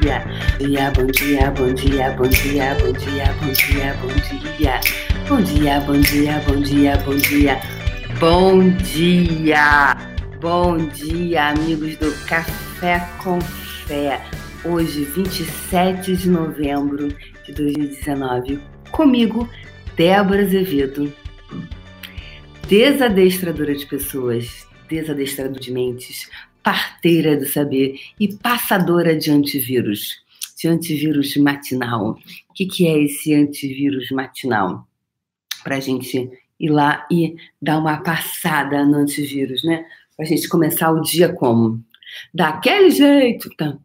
dia. Dia, bom dia, bom dia, bom dia, bom dia, bom dia, bom dia. Bom dia, bom dia, bom dia, bom dia. Bom dia. Bom dia, amigos do Café com Fé. Hoje, 27 de novembro de 2019, comigo, Débora Azevedo, desadestradora de pessoas, desadestradora de mentes, parteira do saber e passadora de antivírus, de antivírus matinal. O que, que é esse antivírus matinal? Para a gente ir lá e dar uma passada no antivírus, né? Para a gente começar o dia como? Daquele jeito. Tá?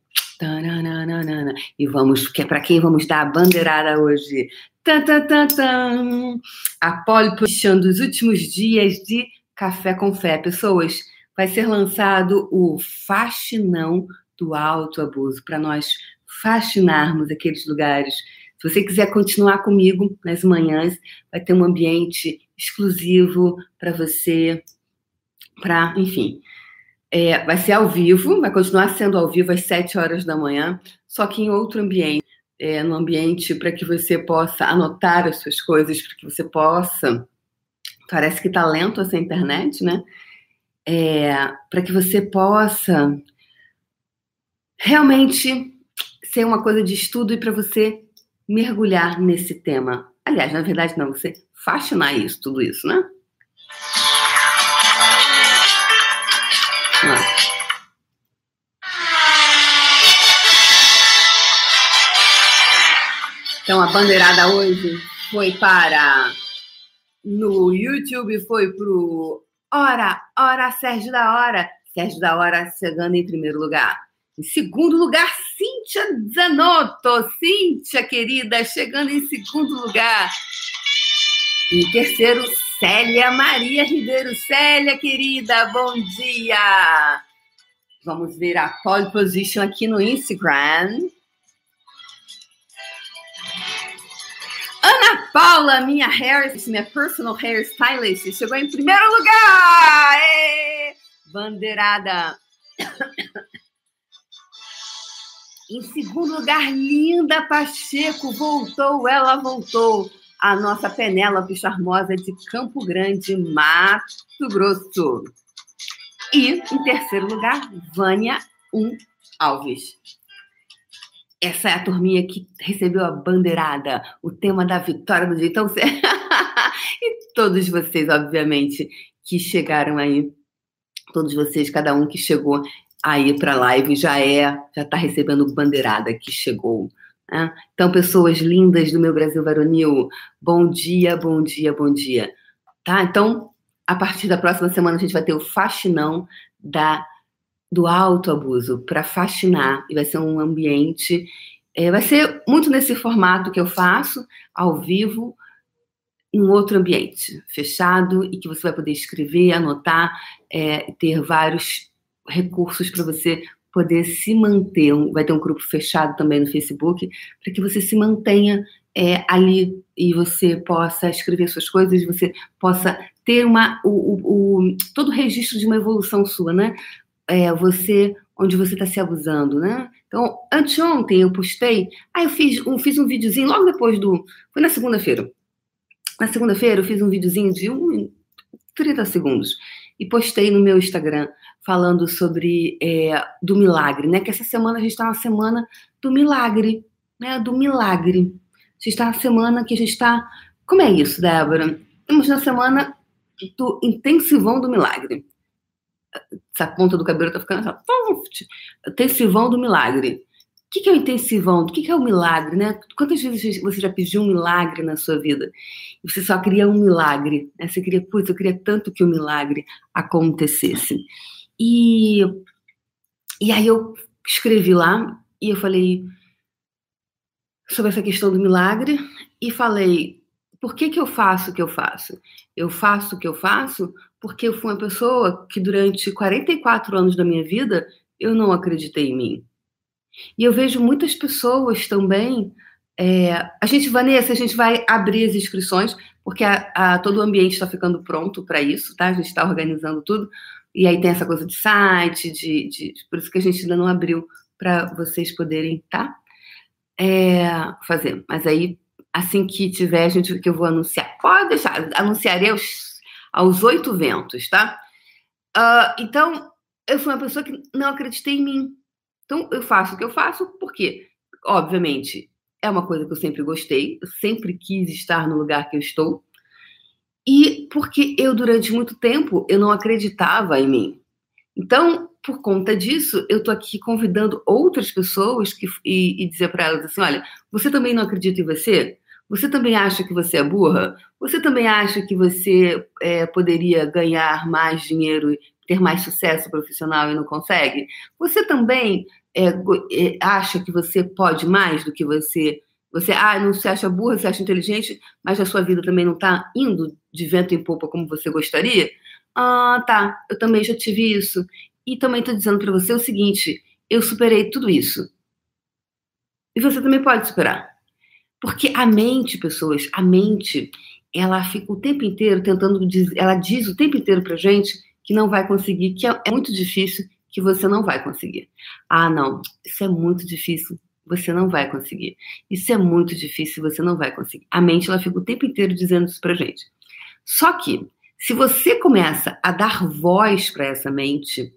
E vamos, que é para quem vamos dar a bandeirada hoje? Tan, tan. A pole position dos últimos dias de Café com Fé. Pessoas, vai ser lançado o Faxinão do Autoabuso, para nós fascinarmos aqueles lugares. Se você quiser continuar comigo nas manhãs, vai ter um ambiente exclusivo para você, para, enfim. É, vai ser ao vivo, vai continuar sendo ao vivo às 7 horas da manhã, só que em outro ambiente. É, no ambiente para que você possa anotar as suas coisas, para que você possa. Parece que está lento essa internet, né? É, para que você possa realmente ser uma coisa de estudo e para você mergulhar nesse tema. Aliás, na verdade, não, você fascinar isso, tudo isso, né? Então, a bandeirada hoje foi para. No YouTube foi para o Ora, ora, Sérgio da Hora. Sérgio da Hora chegando em primeiro lugar. Em segundo lugar, Cíntia Zanotto. Cíntia, querida, chegando em segundo lugar. Em terceiro, Célia Maria Ribeiro. Célia, querida, bom dia. Vamos ver a pole position aqui no Instagram. Ana Paula, minha hair, minha personal hairstylist, chegou em primeiro lugar! Bandeirada. em segundo lugar, Linda Pacheco, voltou, ela voltou. A nossa Penélope charmosa de Campo Grande, Mato Grosso. E, em terceiro lugar, Vânia Um Alves. Essa é a turminha que recebeu a bandeirada, o tema da vitória do dia. Então, você... e todos vocês, obviamente, que chegaram aí, todos vocês, cada um que chegou aí para a live já é, já está recebendo bandeirada que chegou. Né? Então, pessoas lindas do meu Brasil varonil, bom dia, bom dia, bom dia. Tá? Então, a partir da próxima semana a gente vai ter o faxinão da do autoabuso para fascinar e vai ser um ambiente é, vai ser muito nesse formato que eu faço ao vivo em outro ambiente fechado e que você vai poder escrever anotar é, ter vários recursos para você poder se manter vai ter um grupo fechado também no Facebook para que você se mantenha é, ali e você possa escrever suas coisas, você possa ter uma, o, o, o, todo o registro de uma evolução sua, né? É, você onde você está se abusando, né? Então, anteontem eu postei, aí eu fiz um, fiz um videozinho logo depois do. Foi na segunda-feira. Na segunda-feira eu fiz um videozinho de um, 30 segundos e postei no meu Instagram falando sobre é, do milagre, né? Que essa semana a gente está na semana do milagre, né? Do milagre. A gente está na semana que a gente está. Como é isso, Débora? Estamos na semana do intensivão do milagre essa ponta do cabelo tá ficando assim, intensivão do milagre. O que é o intensivão? O que é o milagre, né? Quantas vezes você já pediu um milagre na sua vida? Você só queria um milagre, né? Você queria, putz, eu queria tanto que o milagre acontecesse. E, e aí eu escrevi lá e eu falei sobre essa questão do milagre e falei, por que que eu faço o que eu faço? Eu faço o que eu faço porque eu fui uma pessoa que durante 44 anos da minha vida eu não acreditei em mim. E eu vejo muitas pessoas também. É, a gente, Vanessa, a gente vai abrir as inscrições, porque a, a, todo o ambiente está ficando pronto para isso, tá? A gente está organizando tudo. E aí tem essa coisa de site, de, de, por isso que a gente ainda não abriu para vocês poderem, tá? É, fazer. Mas aí, assim que tiver, a gente que eu vou anunciar. Pode deixar, anunciarei aos, aos oito ventos, tá? Uh, então, eu fui uma pessoa que não acreditei em mim. Então, eu faço o que eu faço, porque, obviamente, é uma coisa que eu sempre gostei, eu sempre quis estar no lugar que eu estou. E porque eu, durante muito tempo, eu não acreditava em mim. Então, por conta disso, eu tô aqui convidando outras pessoas que, e, e dizer para elas assim: olha, você também não acredita em você? Você também acha que você é burra? Você também acha que você é, poderia ganhar mais dinheiro, ter mais sucesso profissional e não consegue? Você também é, é, acha que você pode mais do que você. Você ah, não se acha burra, se acha inteligente, mas a sua vida também não está indo de vento em popa como você gostaria? Ah, tá, eu também já tive isso. E também estou dizendo para você o seguinte: eu superei tudo isso. E você também pode superar. Porque a mente, pessoas, a mente, ela fica o tempo inteiro tentando dizer, ela diz o tempo inteiro pra gente que não vai conseguir, que é, é muito difícil, que você não vai conseguir. Ah, não, isso é muito difícil, você não vai conseguir. Isso é muito difícil, você não vai conseguir. A mente, ela fica o tempo inteiro dizendo isso pra gente. Só que, se você começa a dar voz para essa mente,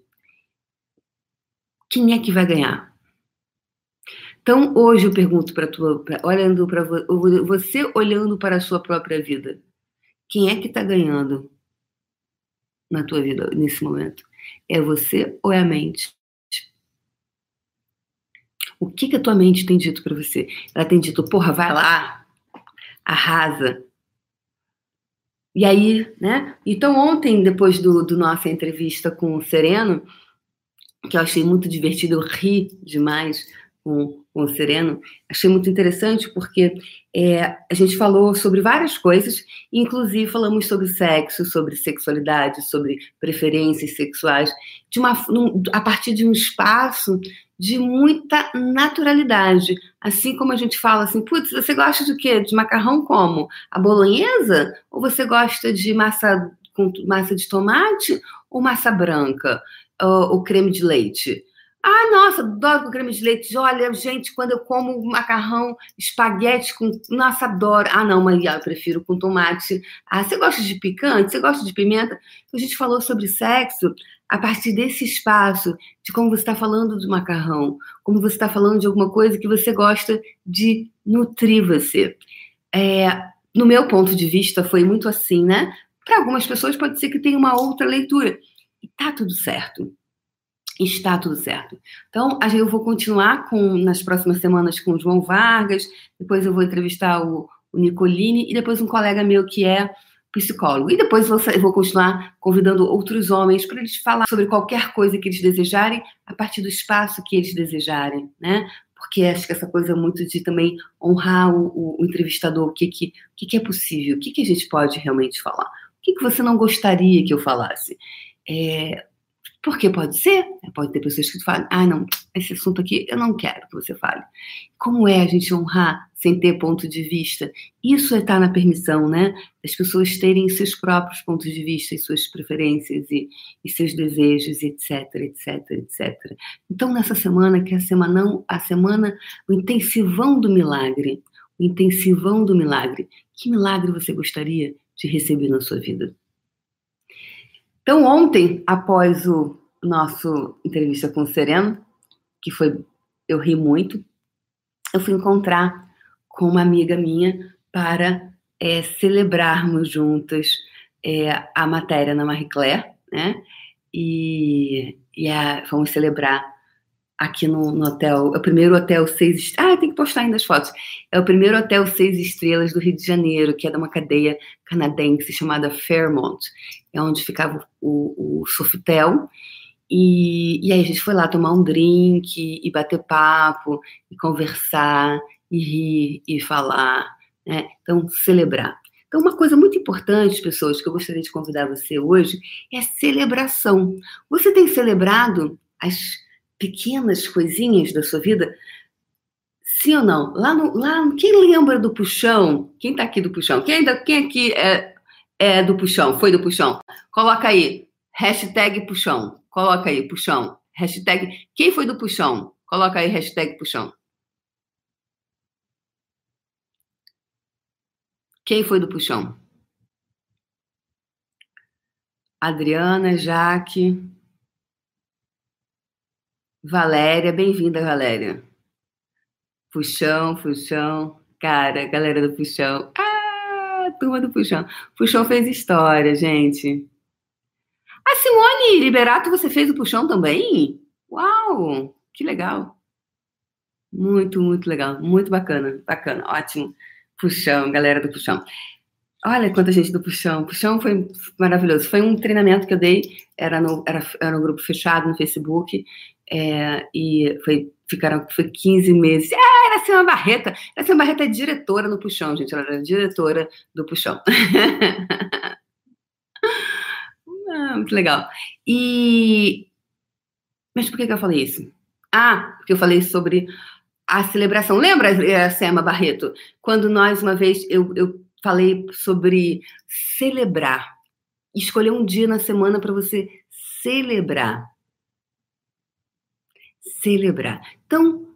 quem é que vai ganhar? Então, hoje eu pergunto para tua, pra, olhando para você olhando para a sua própria vida, quem é que está ganhando na tua vida nesse momento? É você ou é a mente? O que, que a tua mente tem dito para você? Ela tem dito, porra, vai lá, arrasa. E aí, né? Então, ontem, depois do, do nossa entrevista com o Sereno, que eu achei muito divertido, eu ri demais com, com o Sereno, achei muito interessante porque é, a gente falou sobre várias coisas, inclusive falamos sobre sexo, sobre sexualidade, sobre preferências sexuais, de uma, num, a partir de um espaço de muita naturalidade. Assim como a gente fala assim, putz, você gosta de quê? De macarrão como? A bolonhesa? Ou você gosta de massa com massa de tomate ou massa branca? uh, o creme de leite. Ah, nossa, adoro com creme de leite. Olha, gente, quando eu como macarrão, espaguete com. Nossa, adoro. Ah, não, Maria, eu prefiro com tomate. Ah, você gosta de picante? Você gosta de pimenta? A gente falou sobre sexo a partir desse espaço, de como você está falando do macarrão, como você está falando de alguma coisa que você gosta de nutrir você. É, no meu ponto de vista, foi muito assim, né? Para algumas pessoas pode ser que tenha uma outra leitura. E tá tudo certo. Está tudo certo. Então, eu vou continuar com nas próximas semanas com o João Vargas, depois eu vou entrevistar o, o Nicolini e depois um colega meu que é psicólogo. E depois eu vou continuar convidando outros homens para eles falar sobre qualquer coisa que eles desejarem a partir do espaço que eles desejarem, né? Porque acho que essa coisa é muito de também honrar o, o entrevistador, o que, que, o que, que é possível, o que, que a gente pode realmente falar. O que, que você não gostaria que eu falasse? É, porque pode ser, né, pode ter pessoas que falam, ah, não, esse assunto aqui eu não quero que você fale. Como é a gente honrar sem ter ponto de vista? Isso é estar na permissão, né? As pessoas terem seus próprios pontos de vista e suas preferências e, e seus desejos, etc, etc, etc. Então, nessa semana, que é a semana, a semana, o intensivão do milagre, o intensivão do milagre, que milagre você gostaria de receber na sua vida? Então, ontem, após o nosso entrevista com o Sereno, que foi, eu ri muito, eu fui encontrar com uma amiga minha para é, celebrarmos juntas é, a matéria na Marie Claire, né? E, e a, vamos celebrar aqui no, no, hotel, é o primeiro hotel seis ah, tem que postar ainda as fotos. É o primeiro hotel seis estrelas do Rio de Janeiro, que é de uma cadeia canadense chamada Fairmont, é onde ficava o, o Sofitel. E, e aí a gente foi lá tomar um drink e bater papo e conversar e rir e falar, né? Então celebrar. Então uma coisa muito importante, pessoas, que eu gostaria de convidar você hoje é celebração. Você tem celebrado as pequenas coisinhas da sua vida? Sim ou não? Lá no, lá, quem lembra do puxão? Quem tá aqui do puxão? Quem, ainda, quem aqui é, é do puxão? Foi do puxão? Coloca aí, hashtag puxão. Coloca aí, puxão. Hashtag, quem foi do puxão? Coloca aí hashtag puxão. Quem foi do puxão? Adriana, Jaque, Valéria, bem-vinda, Valéria. Puxão, Puxão, cara, galera do Puxão. Ah, turma do Puxão. Puxão fez história, gente. A Simone Liberato, você fez o Puxão também? Uau, que legal. Muito, muito legal, muito bacana, bacana, ótimo. Puxão, galera do Puxão. Olha quanta gente do Puxão. Puxão foi maravilhoso. Foi um treinamento que eu dei, era no, era, era um grupo fechado no Facebook, é, e foi, ficaram, foi 15 meses. Ah, era assim uma Barreta. Era assim uma Barreta diretora no Puxão, gente. Ela era diretora do Puxão. ah, muito legal. E. Mas por que, que eu falei isso? Ah, porque eu falei sobre a celebração. Lembra, eh, Sema Barreto? Quando nós, uma vez, eu, eu falei sobre celebrar. Escolher um dia na semana para você celebrar. Celebrar. Então,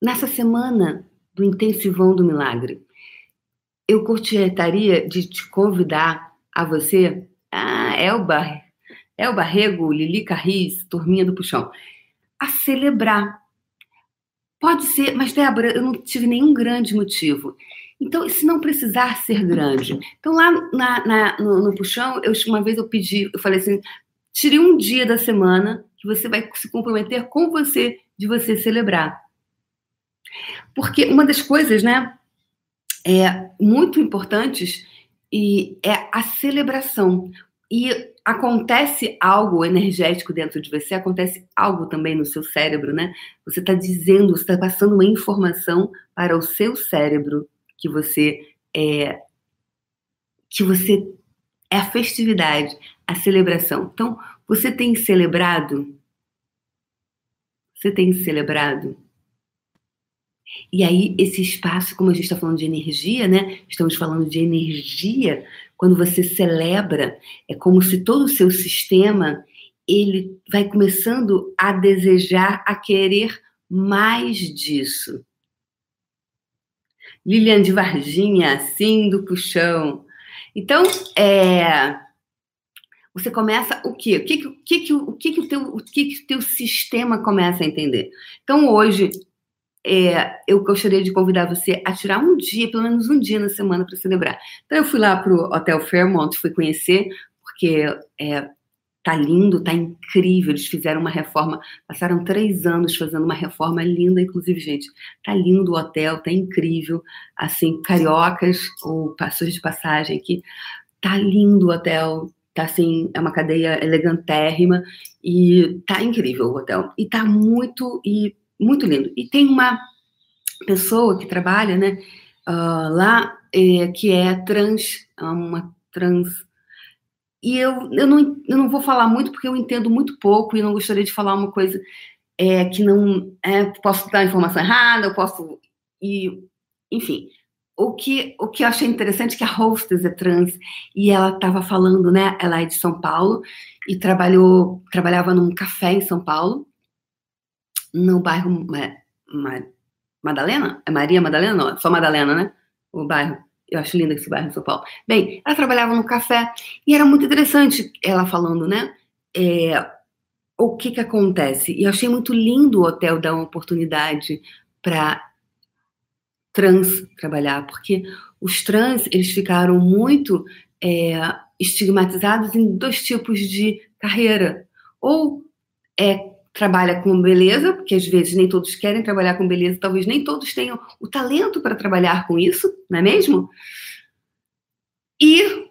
nessa semana do intensivão do milagre, eu gostaria de te convidar a você, ah, Elba, Elba Rego, Lili Carris, Turminha do Puxão, a celebrar. Pode ser, mas Débora, eu não tive nenhum grande motivo. Então, se não precisar ser grande. Então, lá na, na, no, no, puxão, eu, uma vez eu pedi, eu falei assim: tire um dia da semana que você vai se comprometer com você de você celebrar. Porque uma das coisas, né, é muito importantes e é a celebração. E acontece algo energético dentro de você, acontece algo também no seu cérebro, né? Você está dizendo, você está passando uma informação para o seu cérebro que você é que você é a festividade, a celebração. Então, você tem celebrado? Você tem celebrado? E aí, esse espaço, como a gente está falando de energia, né? Estamos falando de energia. Quando você celebra, é como se todo o seu sistema ele vai começando a desejar, a querer mais disso. Lilian de Varginha, assim do puxão. Então, é, você começa o quê? O que, o que, o que, que o teu, o que, que o teu sistema começa a entender? Então, hoje, é, eu gostaria de convidar você a tirar um dia, pelo menos um dia na semana, para celebrar. Então, eu fui lá para o Hotel Fairmont, fui conhecer, porque é, Tá lindo, tá incrível. Eles fizeram uma reforma, passaram três anos fazendo uma reforma linda, inclusive, gente. Tá lindo o hotel, tá incrível. Assim, cariocas ou passões de passagem aqui. Tá lindo o hotel, tá assim, é uma cadeia elegantérrima e tá incrível o hotel. E tá muito, e muito lindo. E tem uma pessoa que trabalha, né, uh, lá, é, que é trans, uma trans e eu, eu, não, eu não vou falar muito porque eu entendo muito pouco e não gostaria de falar uma coisa é, que não. É, posso dar informação errada, eu posso. E, enfim, o que, o que eu achei interessante é que a hostess é trans e ela estava falando, né? Ela é de São Paulo e trabalhou, trabalhava num café em São Paulo, no bairro é, Madalena? É Maria Madalena? Não, só Madalena, né? O bairro. Eu acho lindo esse bairro em São Paulo. Bem, ela trabalhava no café e era muito interessante ela falando, né? É, o que que acontece? E eu achei muito lindo o hotel dar uma oportunidade para trans trabalhar, porque os trans eles ficaram muito é, estigmatizados em dois tipos de carreira. Ou é trabalha com beleza, porque às vezes nem todos querem trabalhar com beleza, talvez nem todos tenham o talento para trabalhar com isso, não é mesmo? E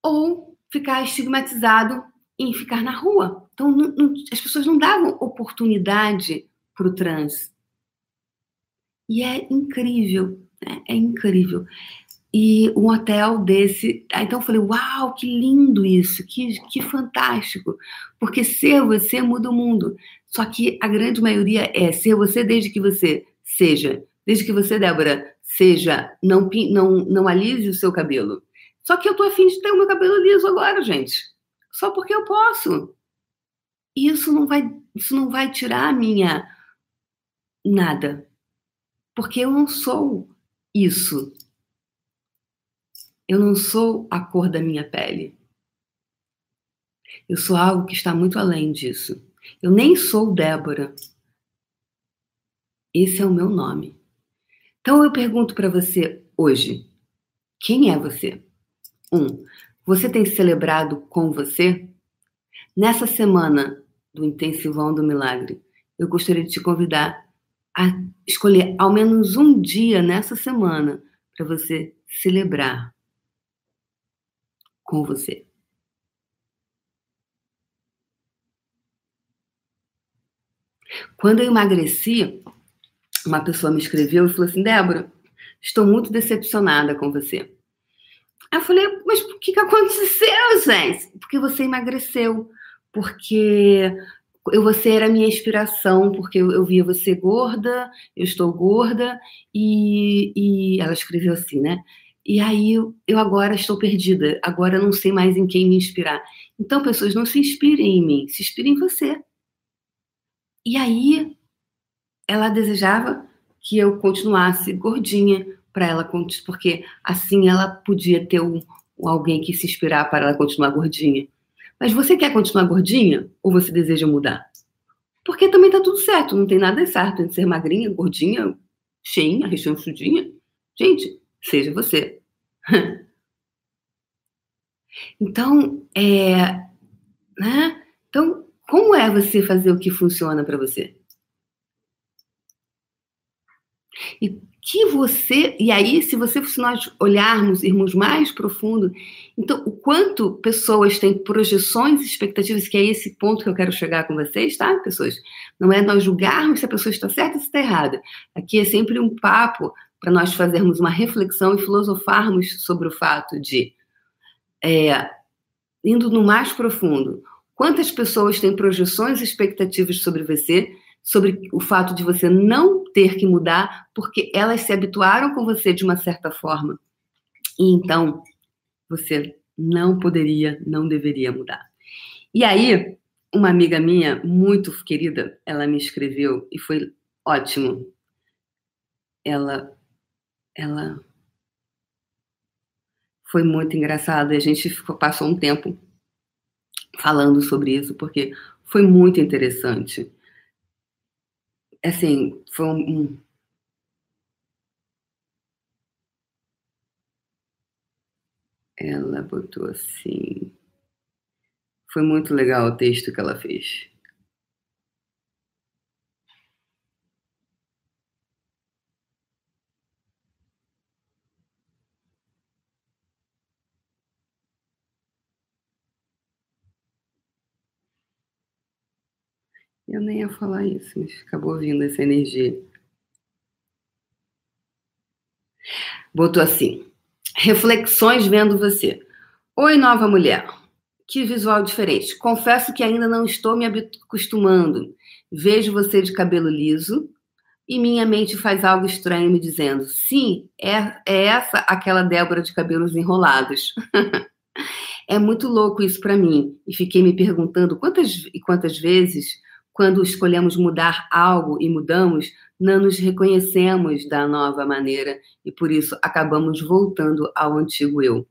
ou ficar estigmatizado em ficar na rua. Então, não, não, as pessoas não davam oportunidade para o trans. E é incrível, né? é incrível e um hotel desse. Então eu falei, uau, que lindo isso, que, que fantástico. Porque ser você muda o mundo. Só que a grande maioria é ser você desde que você seja, desde que você, Débora, seja, não, não, não alise o seu cabelo. Só que eu tô afim de ter o meu cabelo liso agora, gente. Só porque eu posso. E isso não vai, isso não vai tirar a minha nada. Porque eu não sou isso. Eu não sou a cor da minha pele. Eu sou algo que está muito além disso. Eu nem sou Débora. Esse é o meu nome. Então eu pergunto para você hoje: quem é você? Um, você tem celebrado com você? Nessa semana do Intensivão do Milagre, eu gostaria de te convidar escolher ao menos um dia nessa semana para você celebrar com você. Quando eu emagreci, uma pessoa me escreveu e falou assim: Débora, estou muito decepcionada com você. Aí eu falei: Mas o que, que aconteceu, gente? Porque você emagreceu. Porque eu, você era a minha inspiração, porque eu, eu via você gorda, eu estou gorda, e, e ela escreveu assim, né? E aí eu, eu agora estou perdida, agora não sei mais em quem me inspirar. Então, pessoas, não se inspirem em mim, se inspirem em você. E aí ela desejava que eu continuasse gordinha para ela, porque assim ela podia ter um, alguém que se inspirar para ela continuar gordinha. Mas você quer continuar gordinha ou você deseja mudar? Porque também tá tudo certo, não tem nada certo entre ser magrinha, gordinha, cheinha, rechonchudinha. Gente, seja você. então, é, né? Então, como é você fazer o que funciona para você? E que você, e aí, se você se nós olharmos, irmos mais profundo, então o quanto pessoas têm projeções expectativas, que é esse ponto que eu quero chegar com vocês, tá, pessoas? Não é nós julgarmos se a pessoa está certa ou se está errada. Aqui é sempre um papo para nós fazermos uma reflexão e filosofarmos sobre o fato de, é, indo no mais profundo, Quantas pessoas têm projeções expectativas sobre você, sobre o fato de você não ter que mudar, porque elas se habituaram com você de uma certa forma. E então, você não poderia, não deveria mudar. E aí, uma amiga minha, muito querida, ela me escreveu e foi ótimo. Ela, ela foi muito engraçada. A gente ficou, passou um tempo falando sobre isso, porque foi muito interessante. Assim, foi um. Ela botou assim. Foi muito legal o texto que ela fez. Eu nem ia falar isso, mas acabou vindo essa energia. Botou assim: reflexões vendo você. Oi, nova mulher. Que visual diferente. Confesso que ainda não estou me acostumando. Vejo você de cabelo liso e minha mente faz algo estranho me dizendo: sim, é, é essa aquela Débora de cabelos enrolados. é muito louco isso para mim. E fiquei me perguntando quantas e quantas vezes quando escolhemos mudar algo e mudamos, não nos reconhecemos da nova maneira e por isso acabamos voltando ao antigo eu.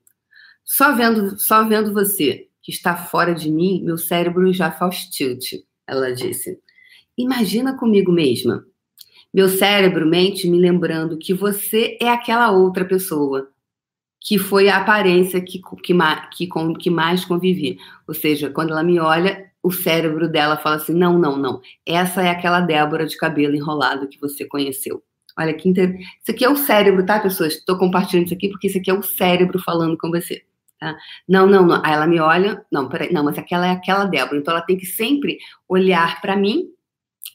Só vendo, só vendo você que está fora de mim, meu cérebro já faz tilt, ela disse. Imagina comigo mesma. Meu cérebro mente me lembrando que você é aquela outra pessoa, que foi a aparência que, que, que, que mais convivi. Ou seja, quando ela me olha, o cérebro dela fala assim: não, não, não. Essa é aquela Débora de cabelo enrolado que você conheceu. Olha que interessante. Isso aqui é o cérebro, tá, pessoas? Estou compartilhando isso aqui porque isso aqui é o cérebro falando com você. Tá? Não, não, não. Aí ela me olha, não, peraí, não, mas aquela é aquela Débora. Então ela tem que sempre olhar para mim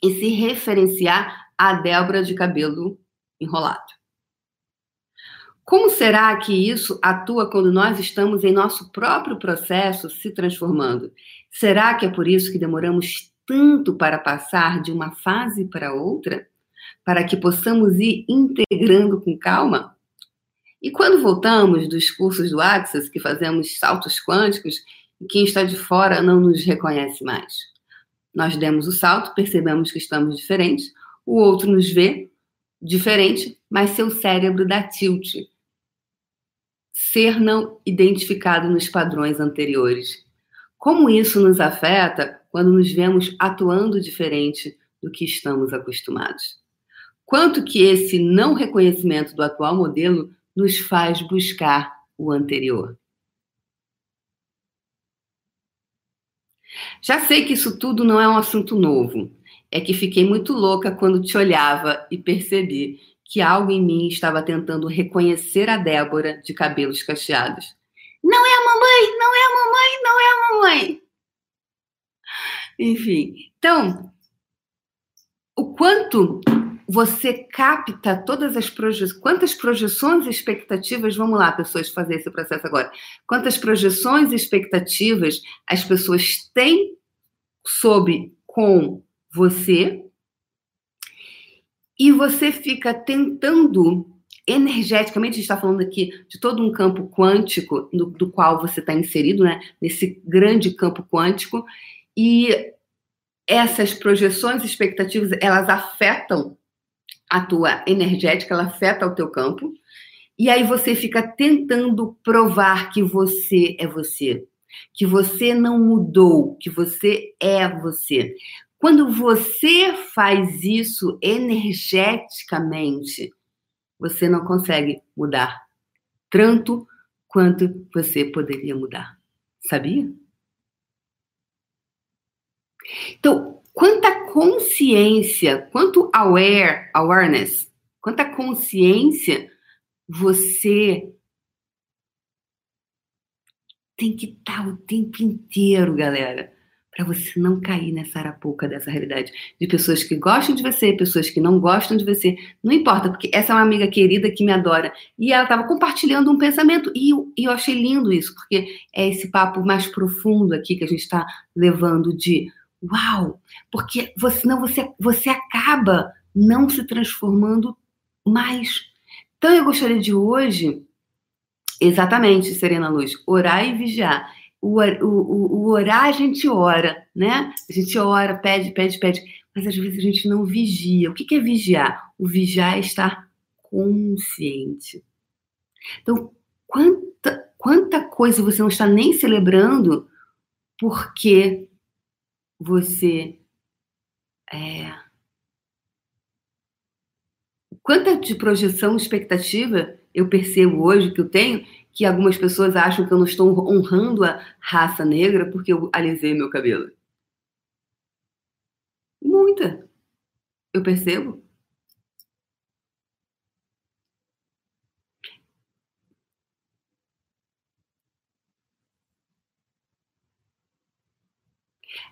e se referenciar a Débora de cabelo enrolado. Como será que isso atua quando nós estamos em nosso próprio processo se transformando? Será que é por isso que demoramos tanto para passar de uma fase para outra? Para que possamos ir integrando com calma? E quando voltamos dos cursos do Access, que fazemos saltos quânticos, quem está de fora não nos reconhece mais. Nós demos o salto, percebemos que estamos diferentes, O outro nos vê diferente, mas seu cérebro dá tilt. Ser não identificado nos padrões anteriores. Como isso nos afeta quando nos vemos atuando diferente do que estamos acostumados? Quanto que esse não reconhecimento do atual modelo nos faz buscar o anterior? Já sei que isso tudo não é um assunto novo. É que fiquei muito louca quando te olhava e percebi que algo em mim estava tentando reconhecer a Débora de cabelos cacheados. Não é mamãe, não é a mamãe, não é a mamãe. Enfim, então, o quanto você capta todas as projeções, quantas projeções e expectativas, vamos lá, pessoas, fazer esse processo agora. Quantas projeções e expectativas as pessoas têm sobre com você e você fica tentando energeticamente, a gente está falando aqui de todo um campo quântico do, do qual você está inserido, né? Nesse grande campo quântico, e essas projeções expectativas, elas afetam a tua energética, ela afeta o teu campo, e aí você fica tentando provar que você é você, que você não mudou, que você é você. Quando você faz isso energeticamente, você não consegue mudar tanto quanto você poderia mudar. Sabia? Então, quanta consciência, quanto aware, awareness, quanta consciência você tem que estar o tempo inteiro, galera, para você não cair nessa arapuca dessa realidade de pessoas que gostam de você, pessoas que não gostam de você, não importa, porque essa é uma amiga querida que me adora e ela estava compartilhando um pensamento e eu, e eu achei lindo isso, porque é esse papo mais profundo aqui que a gente está levando de Uau! Porque você, senão você, você acaba não se transformando mais. Então eu gostaria de hoje, exatamente, Serena Luz, orar e vigiar. O, o, o, orar a gente ora, né? A gente ora, pede, pede, pede, mas às vezes a gente não vigia. O que é vigiar? O vigiar é estar consciente. Então, quanta, quanta coisa você não está nem celebrando porque você é, quanta de projeção expectativa eu percebo hoje que eu tenho que algumas pessoas acham que eu não estou honrando a raça negra porque eu alisei meu cabelo. Muita. Eu percebo.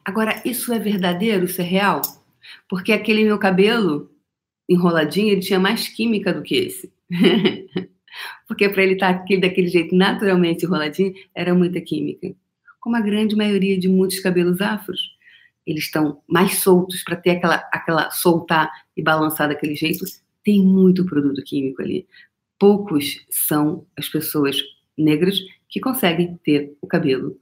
Agora, isso é verdadeiro? Isso é real? Porque aquele meu cabelo enroladinho, ele tinha mais química do que esse. Porque para ele estar tá daquele jeito naturalmente enroladinho, era muita química. Como a grande maioria de muitos cabelos afros. Eles estão mais soltos para ter aquela, aquela soltar e balançar daquele jeito. Tem muito produto químico ali. Poucos são as pessoas negras que conseguem ter o cabelo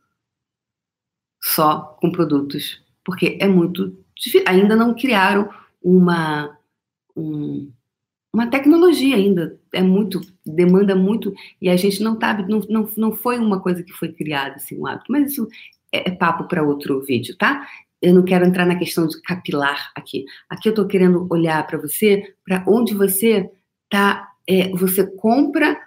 só com produtos, porque é muito. Ainda não criaram uma, um, uma tecnologia ainda. É muito, demanda muito, e a gente não sabe, não, não, não foi uma coisa que foi criada, assim, um hábito. Mas isso é, é papo para outro vídeo, tá? Eu não quero entrar na questão de capilar aqui. Aqui eu estou querendo olhar para você, para onde você tá, é, você compra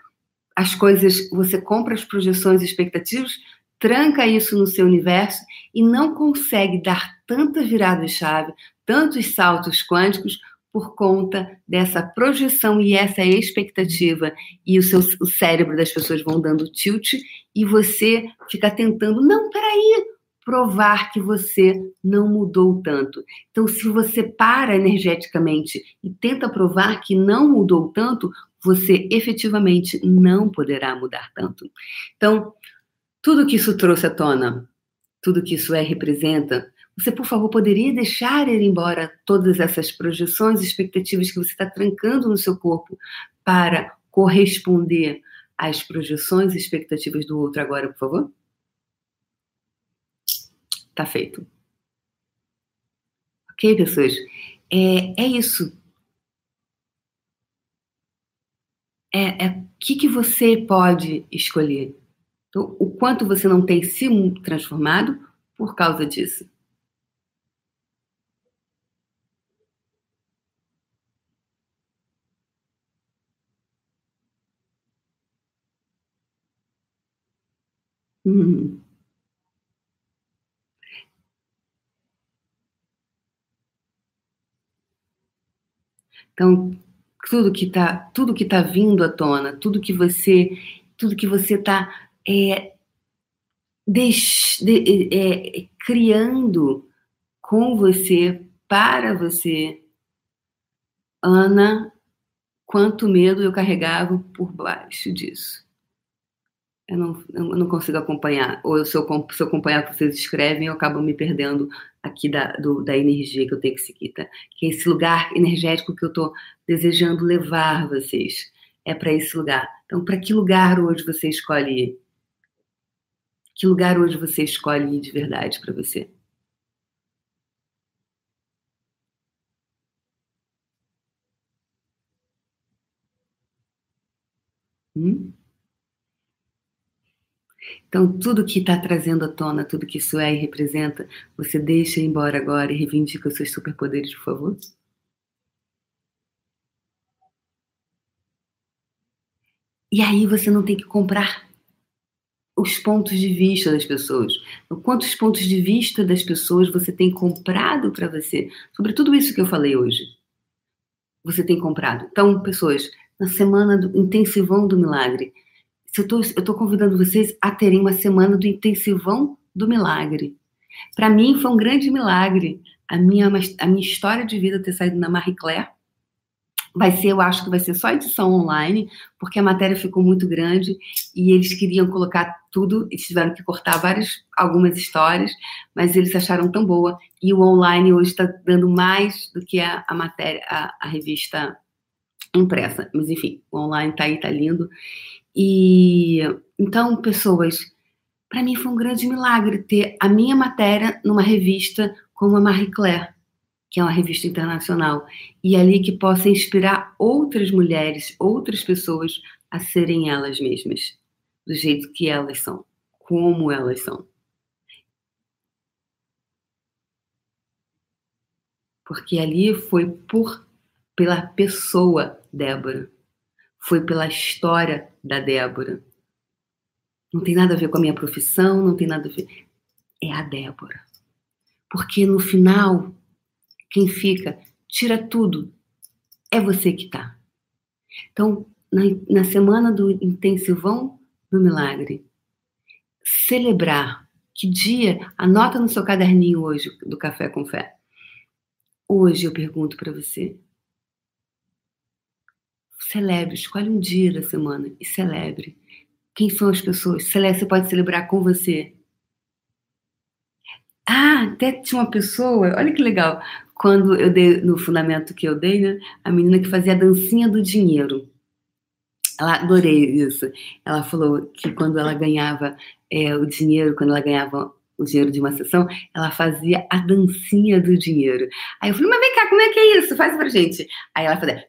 as coisas, você compra as projeções e expectativas tranca isso no seu universo e não consegue dar tanta virada de chave, tantos saltos quânticos por conta dessa projeção e essa expectativa e o seu o cérebro das pessoas vão dando tilt e você fica tentando, não, peraí, provar que você não mudou tanto. Então, se você para energeticamente e tenta provar que não mudou tanto, você efetivamente não poderá mudar tanto. Então, tudo que isso trouxe à tona, tudo que isso é representa, você, por favor, poderia deixar ir embora todas essas projeções expectativas que você está trancando no seu corpo para corresponder às projeções e expectativas do outro agora, por favor? Tá feito. Ok, pessoas? é, é isso. É, é o que, que você pode escolher. Então, o quanto você não tem se transformado por causa disso. Então, tudo que está tudo que tá vindo à tona, tudo que você tudo que você está é, de, é, criando com você, para você, Ana, quanto medo eu carregava por baixo disso. Eu não, eu não consigo acompanhar. Ou se eu, se eu acompanhar o que vocês escrevem, eu acabo me perdendo aqui da, do, da energia que eu tenho que seguir, tá? Que é esse lugar energético que eu estou desejando levar vocês. É para esse lugar. Então, para que lugar hoje você escolhe ir? Que lugar hoje você escolhe ir de verdade para você? Hum? Então, tudo que está trazendo à tona, tudo que isso é e representa, você deixa embora agora e reivindica os seus superpoderes, por favor? E aí você não tem que comprar os pontos de vista das pessoas. Quantos pontos de vista das pessoas você tem comprado para você? Sobre tudo isso que eu falei hoje. Você tem comprado. Então, pessoas, na semana do intensivão do milagre, eu estou convidando vocês a terem uma semana do intensivão do milagre. Para mim foi um grande milagre a minha, a minha história de vida ter saído na Marie Claire Vai ser, eu acho que vai ser só edição online, porque a matéria ficou muito grande e eles queriam colocar tudo, eles tiveram que cortar várias, algumas histórias, mas eles acharam tão boa. E o online hoje está dando mais do que a, a matéria, a, a, revista impressa. Mas enfim, o online está aí, está lindo. E então, pessoas, para mim foi um grande milagre ter a minha matéria numa revista como a Marie Claire que é uma revista internacional, e ali que possa inspirar outras mulheres, outras pessoas a serem elas mesmas, do jeito que elas são, como elas são. Porque ali foi por pela pessoa Débora, foi pela história da Débora. Não tem nada a ver com a minha profissão, não tem nada a ver. É a Débora. Porque no final quem fica, tira tudo. É você que tá. Então, na, na semana do intensivão do milagre, celebrar que dia, anota no seu caderninho hoje do Café com Fé. Hoje eu pergunto para você. Celebre, escolhe um dia da semana e celebre. Quem são as pessoas? Você pode celebrar com você. Ah, até tinha uma pessoa, olha que legal quando eu dei, no fundamento que eu dei, né, a menina que fazia a dancinha do dinheiro. Ela adorei isso. Ela falou que quando ela ganhava é, o dinheiro, quando ela ganhava o dinheiro de uma sessão, ela fazia a dancinha do dinheiro. Aí eu falei, mas vem cá, como é que é isso? Faz pra gente. Aí ela fazia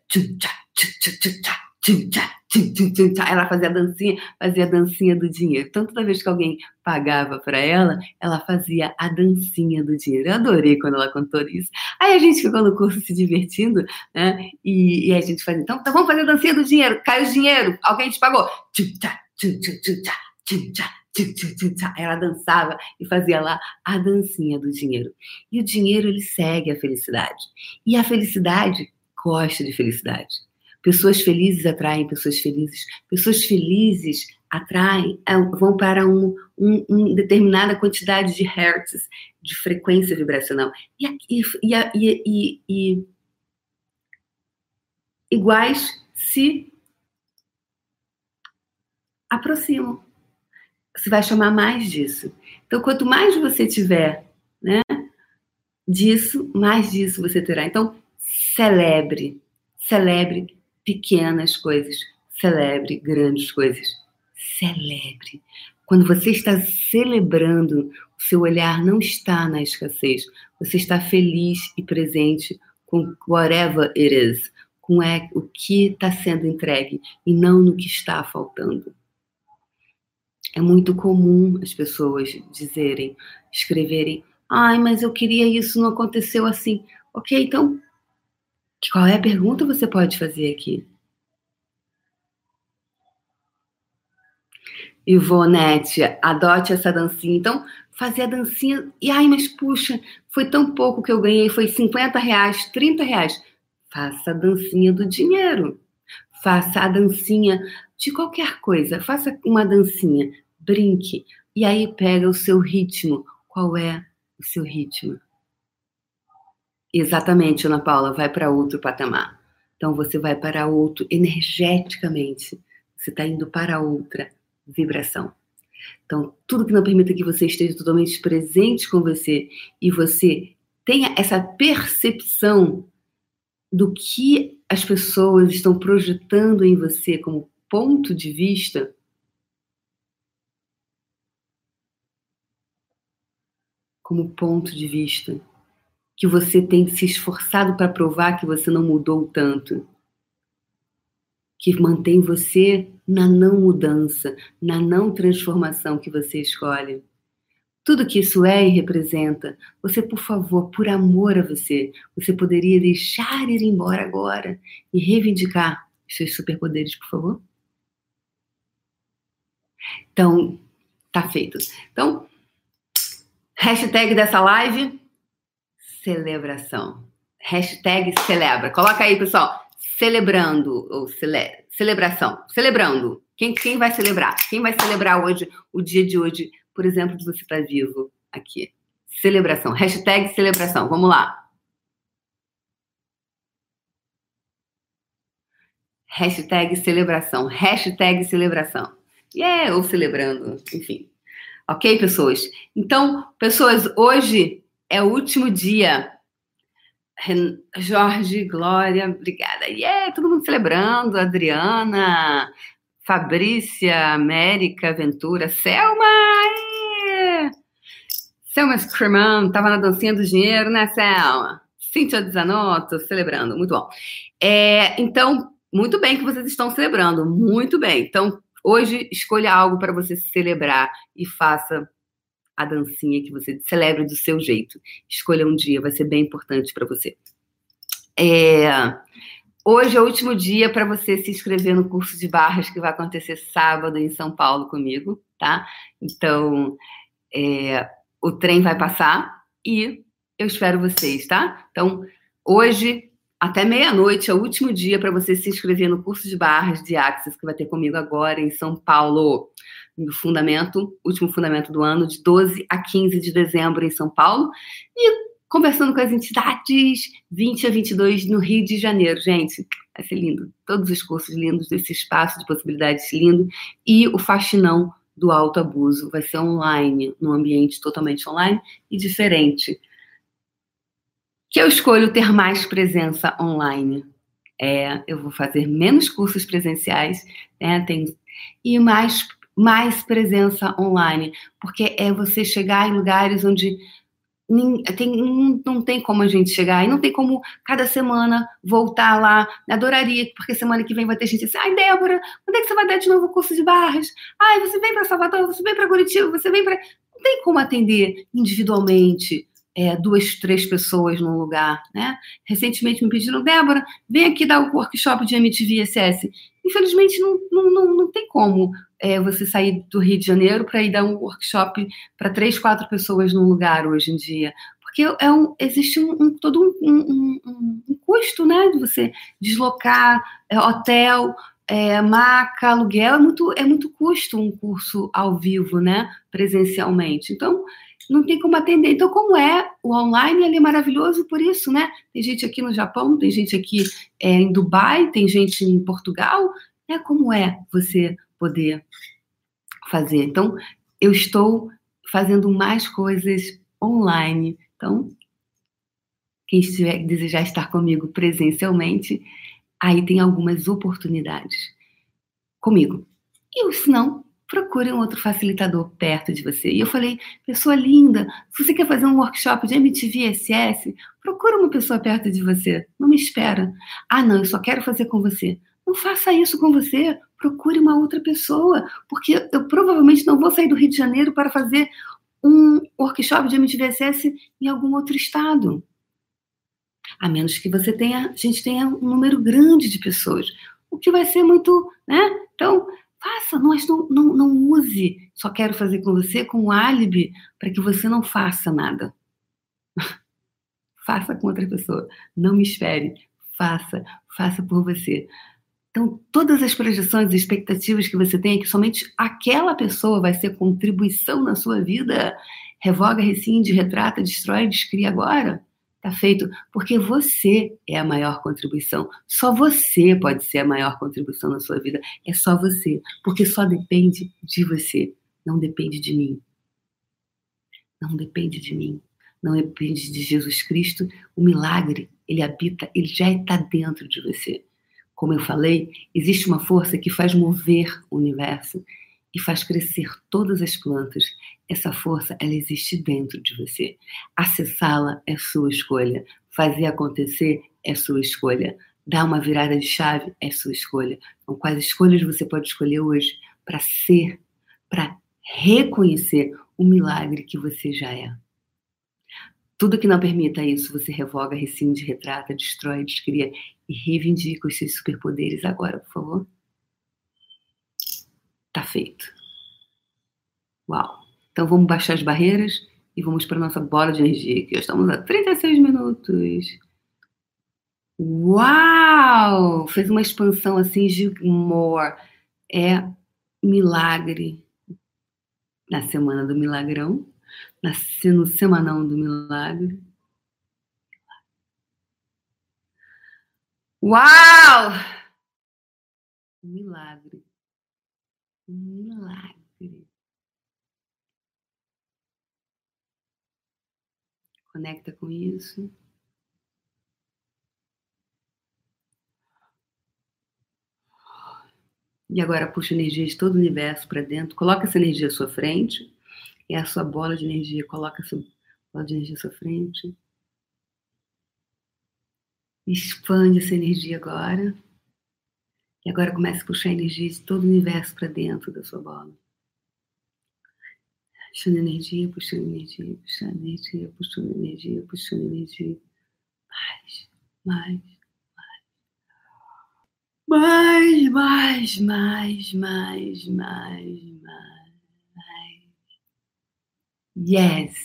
ela fazia a dancinha, fazia a dancinha do dinheiro. Então, toda vez que alguém pagava para ela, ela fazia a dancinha do dinheiro. Eu adorei quando ela contou isso. Aí a gente ficou no curso se divertindo, né? E, e a gente fazia, então, então vamos fazer a dancinha do dinheiro. Cai o dinheiro, alguém te pagou. Ela dançava e fazia lá a dancinha do dinheiro. E o dinheiro, ele segue a felicidade. E a felicidade gosta de felicidade. Pessoas felizes atraem pessoas felizes. Pessoas felizes atraem, é, vão para um, um, determinada quantidade de hertz, de frequência vibracional. E, e, e, e iguais se aproximam. Você vai chamar mais disso. Então, quanto mais você tiver, né, disso, mais disso você terá. Então, celebre, celebre pequenas coisas, celebre grandes coisas. Celebre. Quando você está celebrando, o seu olhar não está na escassez, você está feliz e presente com whatever it is, com é, o que está sendo entregue e não no que está faltando. É muito comum as pessoas dizerem, escreverem, ai, mas eu queria isso, não aconteceu assim. Ok, então, qual é a pergunta que você pode fazer aqui? Ivonete, adote essa dancinha. Então, fazer a dancinha. E ai, mas puxa, foi tão pouco que eu ganhei, foi 50 reais, 30 reais. Faça a dancinha do dinheiro. Faça a dancinha de qualquer coisa. Faça uma dancinha. Brinque. E aí pega o seu ritmo. Qual é o seu ritmo? Exatamente, Ana Paula, vai para outro patamar. Então você vai para outro energeticamente. Você está indo para outra vibração. Então, tudo que não permita que você esteja totalmente presente com você e você tenha essa percepção do que as pessoas estão projetando em você como ponto de vista, como ponto de vista, que você tem se esforçado para provar que você não mudou tanto que mantém você na não mudança, na não transformação que você escolhe. Tudo que isso é e representa, você, por favor, por amor a você, você poderia deixar ir embora agora e reivindicar seus superpoderes, por favor? Então, tá feito. Então, hashtag dessa live, celebração. Hashtag celebra. Coloca aí, pessoal celebrando, ou cele, celebração, celebrando. Quem, quem vai celebrar? Quem vai celebrar hoje, o dia de hoje, por exemplo, de você estar vivo aqui? Celebração. Hashtag celebração. Vamos lá. Hashtag celebração. Hashtag celebração. Yeah, ou celebrando, enfim. Ok, pessoas? Então, pessoas, hoje é o último dia Jorge, Glória, obrigada. E yeah, todo mundo celebrando. Adriana, Fabrícia, América, Ventura, Selma. Selma Screman, tava na dancinha do dinheiro, né, Selma? Cíntia Zanotto, celebrando, muito bom. É, então, muito bem que vocês estão celebrando, muito bem. Então, hoje, escolha algo para você celebrar e faça a dancinha que você celebra do seu jeito. Escolha um dia, vai ser bem importante para você. É, hoje é o último dia para você se inscrever no curso de barras que vai acontecer sábado em São Paulo comigo, tá? Então, é, o trem vai passar e eu espero vocês, tá? Então, hoje até meia-noite é o último dia para você se inscrever no curso de barras de Axis que vai ter comigo agora em São Paulo no fundamento, último fundamento do ano, de 12 a 15 de dezembro em São Paulo, e conversando com as entidades 20 a 22 no Rio de Janeiro. Gente, vai ser lindo. Todos os cursos lindos desse espaço de possibilidades lindo. E o Faxinão do Alto Abuso vai ser online, num ambiente totalmente online e diferente. Que eu escolho ter mais presença online. É, eu vou fazer menos cursos presenciais, né? Tem, e mais mais presença online, porque é você chegar em lugares onde tem, não, não tem como a gente chegar, e não tem como cada semana voltar lá. Adoraria, porque semana que vem vai ter gente assim, ai, Débora, quando é que você vai dar de novo o curso de barras? Ai, você vem para Salvador, você vem para Curitiba, você vem para. Não tem como atender individualmente é, duas, três pessoas num lugar, né? Recentemente me pediram, Débora, vem aqui dar o workshop de MTV SS. Infelizmente, não, não, não, não tem como é, você sair do Rio de Janeiro para ir dar um workshop para três, quatro pessoas num lugar hoje em dia. Porque é um, existe um, um todo um, um, custo, né? De você deslocar é, hotel, é, maca, aluguel, é muito, é muito custo um curso ao vivo, né? Presencialmente. Então, não tem como atender. Então, como é o online, ele é maravilhoso por isso, né? Tem gente aqui no Japão, tem gente aqui é, em Dubai, tem gente em Portugal. Né? Como é você poder fazer. Então, eu estou fazendo mais coisas online. Então, quem estiver, desejar estar comigo presencialmente, aí tem algumas oportunidades comigo. E se não, procure um outro facilitador perto de você. E eu falei, pessoa linda, se você quer fazer um workshop de MTVSS, procure uma pessoa perto de você. Não me espera. Ah, não, eu só quero fazer com você. Não faça isso com você. Procure uma outra pessoa, porque eu provavelmente não vou sair do Rio de Janeiro para fazer um workshop de MTVSS em algum outro estado. A menos que você tenha, a gente tenha um número grande de pessoas, o que vai ser muito, né? Então, faça, mas não, não, não use só quero fazer com você como álibi para que você não faça nada. faça com outra pessoa. Não me espere. Faça, faça por você. Então, todas as projeções e expectativas que você tem, que somente aquela pessoa vai ser contribuição na sua vida, revoga, rescinde, retrata, destrói, descria agora. Tá feito porque você é a maior contribuição. Só você pode ser a maior contribuição na sua vida. É só você, porque só depende de você, não depende de mim. Não depende de mim, não depende de Jesus Cristo. O milagre, ele habita, ele já está dentro de você. Como eu falei, existe uma força que faz mover o universo e faz crescer todas as plantas. Essa força, ela existe dentro de você. Acessá-la é sua escolha. Fazer acontecer é sua escolha. Dar uma virada de chave é sua escolha. Então, quais escolhas você pode escolher hoje para ser, para reconhecer o milagre que você já é? Tudo que não permita isso, você revoga, rescinde, retrata, destrói, descria e reivindica os seus superpoderes agora, por favor. Tá feito. Uau! Então vamos baixar as barreiras e vamos para nossa bola de energia, que já estamos a 36 minutos. Uau! Fez uma expansão assim de more. É milagre. Na semana do milagrão, no semanão do milagre. Uau! Milagre milagre. Conecta com isso. E agora puxa energia de todo o universo para dentro. Coloca essa energia à sua frente. É a sua bola de energia. Coloca essa bola de energia à sua frente. Expande essa energia agora. E agora comece a puxar a energia de todo o universo para dentro da sua bola. Puxando energia, puxando energia, puxando energia, puxando energia, puxando energia. Mais, mais, mais. Mais, mais, mais, mais, mais, mais. Yes!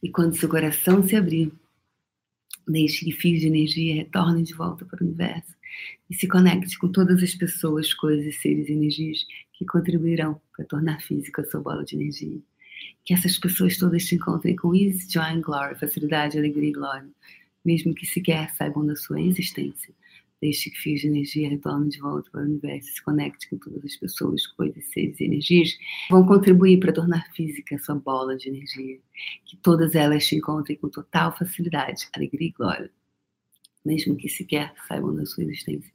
E quando seu coração se abrir, deixe que fios de energia retornem de volta para o universo e se conecte com todas as pessoas, coisas, seres e energias que contribuirão para tornar física a sua bola de energia. Que essas pessoas todas te encontrem com ease, joy and glory, facilidade, alegria e glória, mesmo que sequer saibam da sua existência. Deixe que de energia retornem de volta para o universo se conecte com todas as pessoas, coisas, seres e energias vão contribuir para tornar física a sua bola de energia. Que todas elas te encontrem com total facilidade, alegria e glória mesmo que sequer saibam da sua existência.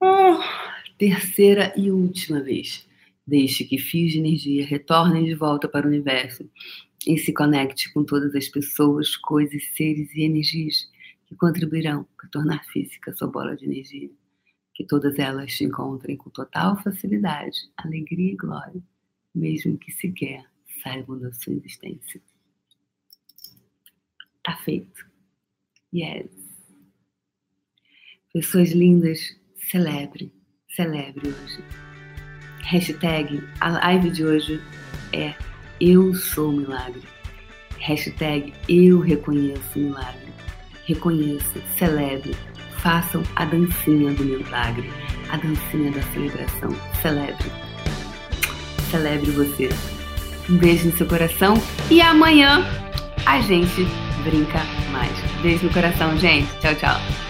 Oh, terceira e última vez. Deixe que fios de energia retornem de volta para o universo e se conecte com todas as pessoas, coisas, seres e energias que contribuirão para tornar física sua bola de energia. Que todas elas te encontrem com total facilidade, alegria e glória, mesmo que sequer saibam da sua existência. Tá feito. Yes. Pessoas lindas, celebre, celebre hoje. Hashtag, a live de hoje é Eu sou milagre. Hashtag Eu reconheço milagre. Reconheça, celebre, façam a dancinha do milagre, a dancinha da celebração. Celebre. Celebre você. Um beijo no seu coração e amanhã a gente brinca mais. Beijo no coração, gente. Tchau, tchau.